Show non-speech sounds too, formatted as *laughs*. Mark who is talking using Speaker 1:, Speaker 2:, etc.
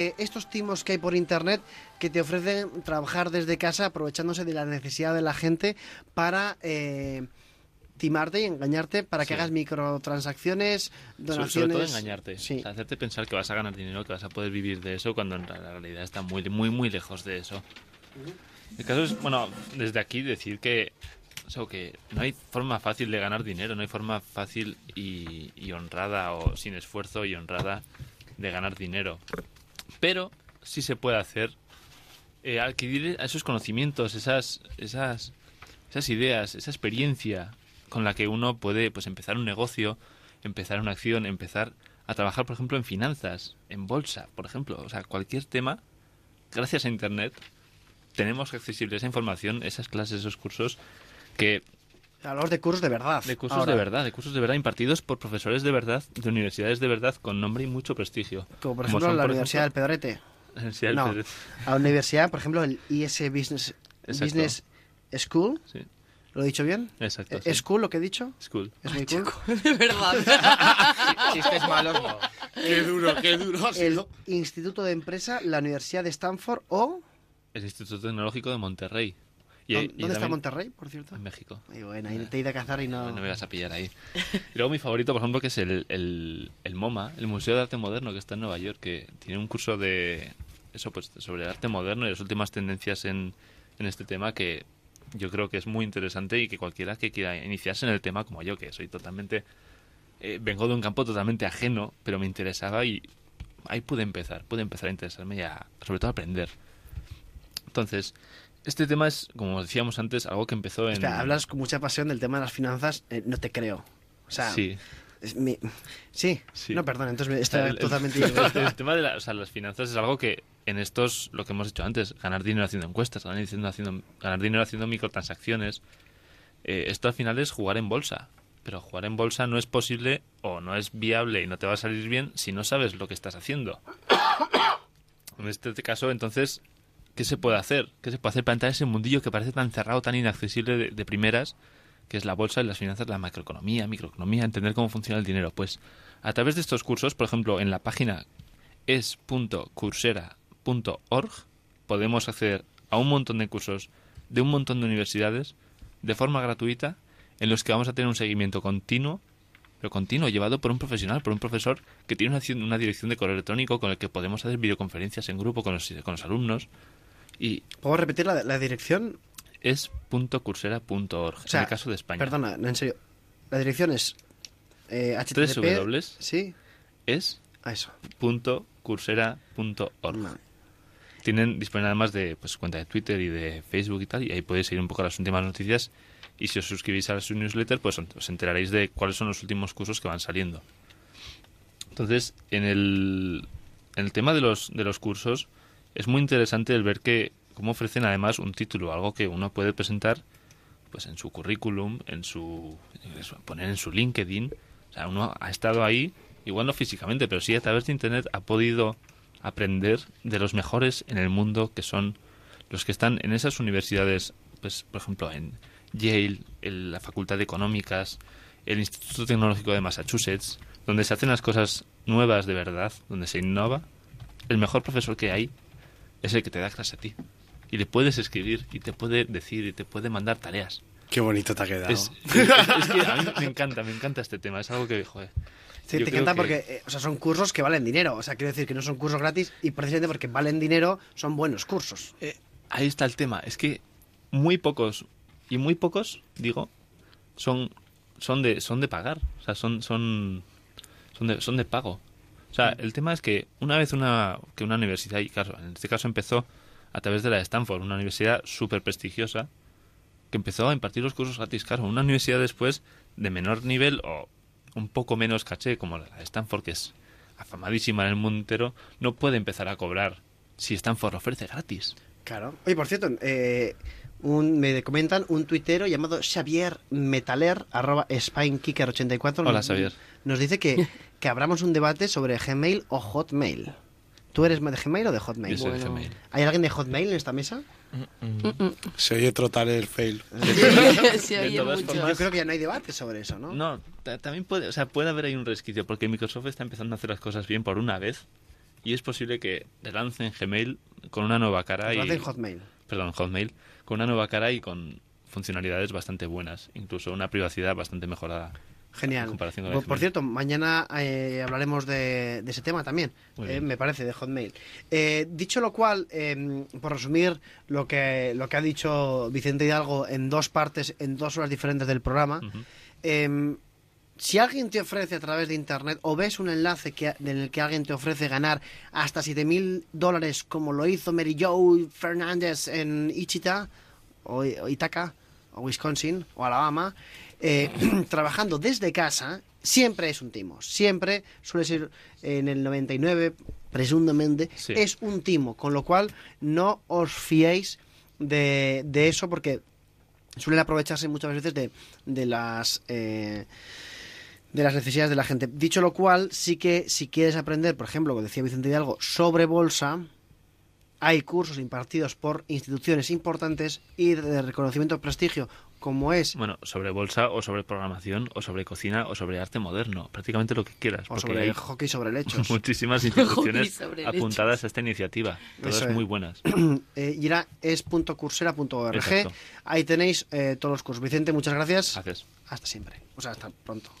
Speaker 1: Eh, estos timos que hay por internet que te ofrecen trabajar desde casa aprovechándose de la necesidad de la gente para eh, timarte y engañarte para que
Speaker 2: Sí.
Speaker 1: hagas microtransacciones, donaciones.
Speaker 2: Sobre todo engañarte.
Speaker 1: Sí.
Speaker 2: O sea, hacerte pensar que vas a ganar dinero, que vas a poder vivir de eso, cuando en realidad está muy, muy, muy lejos de eso. El caso es, bueno, desde aquí decir que, eso, que no hay forma fácil de ganar dinero, no hay forma fácil y, y honrada, o sin esfuerzo y honrada, de ganar dinero. Pero sí se puede hacer eh, adquirir esos conocimientos, esas, esas, esas ideas, esa experiencia con la que uno puede pues empezar un negocio, empezar una acción, empezar a trabajar, por ejemplo, en finanzas, en bolsa, por ejemplo, o sea, cualquier tema, gracias a internet tenemos accesible esa información, esas clases, esos cursos que
Speaker 1: Hablamos de cursos de verdad.
Speaker 2: de cursos
Speaker 1: ahora,
Speaker 2: de verdad, de cursos de verdad impartidos por profesores de verdad, de universidades de verdad con nombre y mucho prestigio.
Speaker 1: Como por
Speaker 2: Como
Speaker 1: ejemplo
Speaker 2: son,
Speaker 1: la
Speaker 2: por
Speaker 1: Universidad
Speaker 2: ejemplo,
Speaker 1: del Pedrete. *laughs*
Speaker 2: la Universidad del
Speaker 1: No,
Speaker 2: Pedret.
Speaker 1: a la universidad, por ejemplo, el IS Business,
Speaker 2: Exacto.
Speaker 1: Business School.
Speaker 2: Sí,
Speaker 1: ¿Lo he dicho bien?
Speaker 2: exacto.
Speaker 1: ¿Es
Speaker 2: sí.
Speaker 1: school lo que he dicho?
Speaker 2: School.
Speaker 1: ¿Es muy cool?
Speaker 3: De verdad. *laughs*
Speaker 4: Chistes malos no.
Speaker 5: Qué duro, qué duro ha
Speaker 1: El
Speaker 5: sido.
Speaker 1: Instituto de Empresa, la Universidad de Stanford o...
Speaker 2: El Instituto Tecnológico de Monterrey. Y-
Speaker 1: ¿Dónde
Speaker 2: y
Speaker 1: está Monterrey, por cierto?
Speaker 2: En México.
Speaker 1: Ay, bueno, ahí te he ido a cazar y no...
Speaker 2: No me vas a pillar ahí. Y luego mi favorito, por ejemplo, que es el, el, el MoMA, el Museo de Arte Moderno, que está en Nueva York, que tiene un curso de eso, pues sobre arte moderno y las últimas tendencias en, en este tema que yo creo que es muy interesante y que cualquiera que quiera iniciarse en el tema, como yo, que soy totalmente... eh, vengo de un campo totalmente ajeno, pero me interesaba y ahí pude empezar, pude empezar a interesarme y a, sobre todo a aprender. Entonces, este tema es, como decíamos antes, algo que empezó en...
Speaker 1: Espera, hablas con mucha pasión del tema de las finanzas, eh, no te creo. O sea,
Speaker 2: Sí.
Speaker 1: mi- sí.
Speaker 2: Sí.
Speaker 1: No, perdón, entonces me- está
Speaker 2: el- el-
Speaker 1: totalmente... *laughs*
Speaker 2: el tema de la- o sea, las finanzas es algo que en estos, lo que hemos hecho antes, ganar dinero haciendo encuestas, ganar dinero haciendo, ganar dinero haciendo microtransacciones, eh, esto al final es jugar en bolsa. Pero jugar en bolsa no es posible o no es viable y no te va a salir bien si no sabes lo que estás haciendo. *coughs* En este caso, entonces, ¿qué se puede hacer? ¿Qué se puede hacer para entrar en ese mundillo que parece tan cerrado, tan inaccesible de, primeras, que es la bolsa y las finanzas, la macroeconomía, microeconomía, entender cómo funciona el dinero? Pues a través de estos cursos, por ejemplo, en la página es.coursera.org podemos acceder a un montón de cursos de un montón de universidades de forma gratuita en los que vamos a tener un seguimiento continuo, pero continuo, llevado por un profesional, por un profesor que tiene una, dirección de correo electrónico con el que podemos hacer videoconferencias en grupo con los alumnos y
Speaker 1: ¿Puedo repetir la, la dirección?
Speaker 2: es.coursera.org
Speaker 1: O sea,
Speaker 2: en el caso de España.
Speaker 1: Perdona, no, en serio. La dirección es... Eh, HTTP... Sí,
Speaker 2: Es
Speaker 1: a eso.
Speaker 2: .coursera.org.
Speaker 1: Vale.
Speaker 2: Tienen disponible además de pues, cuenta de Twitter y de Facebook y tal, y ahí podéis seguir un poco las últimas noticias. Y si os suscribís a su newsletter, pues os enteraréis de cuáles son los últimos cursos que van saliendo. Entonces, en el, en el tema de los, de los cursos, es muy interesante el ver que cómo ofrecen además un título, algo que uno puede presentar pues en su currículum, en su poner en su LinkedIn. O sea, uno ha estado ahí, igual no físicamente, pero sí a través de internet ha podido aprender de los mejores en el mundo que son los que están en esas universidades, pues por ejemplo en Yale, en la Facultad de Económicas, el Instituto Tecnológico de Massachusetts, donde se hacen las cosas nuevas de verdad, donde se innova. El mejor profesor que hay es el que te da clase a ti. Y le puedes escribir, y te puede decir, y te puede mandar tareas.
Speaker 5: Qué bonito te ha quedado.
Speaker 2: Es, es- es que a mí me encanta, me encanta este tema. Es algo que, joder.
Speaker 1: Sí,
Speaker 2: yo
Speaker 1: te encanta
Speaker 2: que-
Speaker 1: porque eh, o sea, son cursos que valen dinero. O sea, quiero decir que no son cursos gratis y precisamente porque valen dinero son buenos cursos.
Speaker 2: Eh, ahí está el tema. Es que muy pocos, y muy pocos, digo, son, son, de, son de pagar. O sea, son, son, son, de, son de pago. O sea, el tema es que una vez una, que una universidad, y claro, en este caso empezó a través de la de Stanford, una universidad súper prestigiosa, que empezó a impartir los cursos gratis. Claro, una universidad después de menor nivel o un poco menos caché, como la de Stanford, que es afamadísima en el mundo entero, no puede empezar a cobrar si Stanford ofrece gratis.
Speaker 1: Claro. Oye, por cierto, eh, un, me comentan un tuitero llamado Xavier Metaler, arroba SpineKicker84.
Speaker 2: Hola,
Speaker 1: nos-
Speaker 2: Xavier.
Speaker 1: Nos dice que, que abramos un debate sobre Gmail o Hotmail. ¿Tú eres de Gmail o de Hotmail?
Speaker 2: Yo soy de Gmail.
Speaker 1: ¿Hay alguien de Hotmail en esta mesa?
Speaker 5: Se oye trotar el fail. *laughs*
Speaker 3: Se oye mucho.
Speaker 2: formas-
Speaker 1: Yo creo que ya no hay debate sobre eso, ¿no?
Speaker 2: No, ta- también puede, o sea, puede haber ahí un resquicio, porque Microsoft está empezando a hacer las cosas bien por una vez y es posible que relancen Gmail con una nueva cara
Speaker 1: Lo
Speaker 2: y
Speaker 1: Hotmail.
Speaker 2: Perdón, Hotmail con una nueva cara y con funcionalidades bastante buenas, incluso una privacidad bastante mejorada.
Speaker 1: Genial.
Speaker 2: En comparación con
Speaker 1: por, cierto, mañana eh, hablaremos de, de ese tema también, eh, me parece, de Hotmail. Eh, dicho lo cual, eh, por resumir lo que, lo que ha dicho Vicente Hidalgo en dos partes, en dos horas diferentes del programa,
Speaker 2: Ujú.
Speaker 1: eh, si alguien te ofrece a través de Internet o ves un enlace que, en el que alguien te ofrece ganar hasta 7.000 dólares como lo hizo Mary Joe Fernández en Ichita o, Ithaca o Wisconsin o Alabama, eh, *clears throat* trabajando desde casa, siempre es un timo. Siempre suele ser en el 99, presuntamente,
Speaker 2: Sí.
Speaker 1: es un timo. Con lo cual, no os fiéis de, de eso porque suelen aprovecharse muchas veces de, de las eh, de las necesidades de la gente. Dicho lo cual, sí que si quieres aprender, por ejemplo, como decía Vicente Hidalgo, sobre bolsa, hay cursos impartidos por instituciones importantes y de reconocimiento prestigio, como es
Speaker 2: Bueno, sobre bolsa o sobre programación o sobre cocina o sobre arte moderno, prácticamente lo que quieras,
Speaker 1: o sobre
Speaker 2: hay
Speaker 1: hockey sobre lechos. *laughs*
Speaker 2: muchísimas *laughs* instituciones apuntadas a esta iniciativa, todas
Speaker 1: es.
Speaker 2: muy buenas. *clears throat*
Speaker 1: eh, y era es.cursera.org.
Speaker 2: Exacto.
Speaker 1: Ahí tenéis eh, todos los cursos. Vicente, muchas gracias.
Speaker 2: Haces.
Speaker 1: Hasta siempre. O sea, hasta pronto. *laughs*